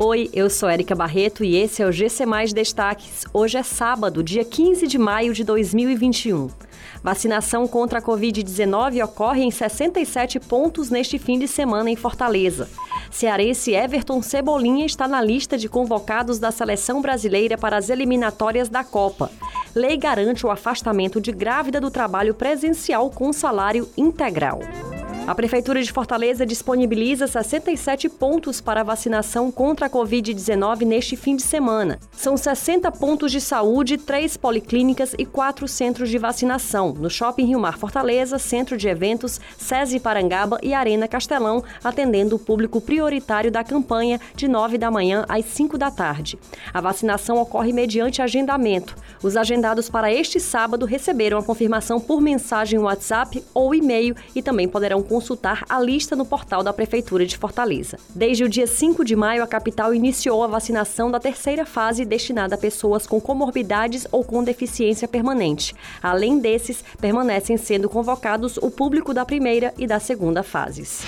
Oi, eu sou Erika Barreto e esse é o GC Mais Destaques. Hoje é sábado, dia 15 de maio de 2021. Vacinação contra a Covid-19 ocorre em 67 pontos neste fim de semana em Fortaleza. Cearense Everton Cebolinha está na lista de convocados da seleção brasileira para as eliminatórias da Copa. Lei garante o afastamento de grávida do trabalho presencial com salário integral. A Prefeitura de Fortaleza disponibiliza 67 pontos para vacinação contra a Covid-19 neste fim de semana. São 60 pontos de saúde, três policlínicas e quatro centros de vacinação, no Shopping Rio Mar Fortaleza, Centro de Eventos, SESI Parangaba e Arena Castelão, atendendo o público prioritário da campanha de 9 da manhã às 5 da tarde. A vacinação ocorre mediante agendamento. Os agendados para este sábado receberam a confirmação por mensagem WhatsApp ou e-mail e também poderão a lista no portal da Prefeitura de Fortaleza. Desde o dia 5 de maio, a capital iniciou a vacinação da terceira fase destinada a pessoas com comorbidades ou com deficiência permanente. Além desses, permanecem sendo convocados o público da primeira e da segunda fases.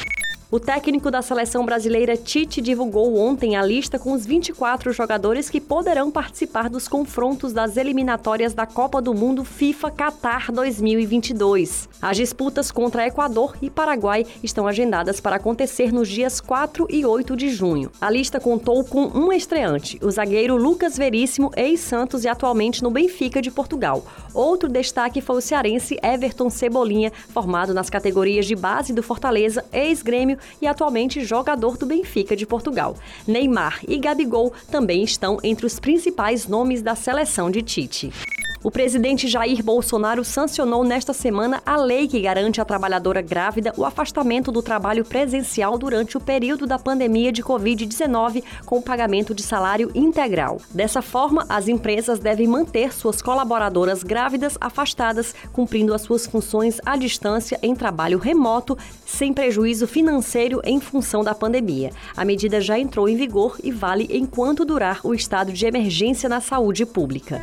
O técnico da seleção brasileira Tite divulgou ontem a lista com os 24 jogadores que poderão participar dos confrontos das eliminatórias da Copa do Mundo FIFA Qatar 2022. As disputas contra Equador e Paraguai estão agendadas para acontecer nos dias 4 e 8 de junho. A lista contou com um estreante, o zagueiro Lucas Veríssimo, ex-Santos e atualmente no Benfica de Portugal. Outro destaque foi o cearense Everton Cebolinha, formado nas categorias de base do Fortaleza, ex-Grêmio e atualmente jogador do Benfica de Portugal. Neymar e Gabigol também estão entre os principais nomes da seleção de Tite. O presidente Jair Bolsonaro sancionou nesta semana a lei que garante à trabalhadora grávida o afastamento do trabalho presencial durante o período da pandemia de Covid-19 com pagamento de salário integral. Dessa forma, as empresas devem manter suas colaboradoras grávidas afastadas, cumprindo as suas funções à distância em trabalho remoto, sem prejuízo financeiro em função da pandemia. A medida já entrou em vigor e vale enquanto durar o estado de emergência na saúde pública.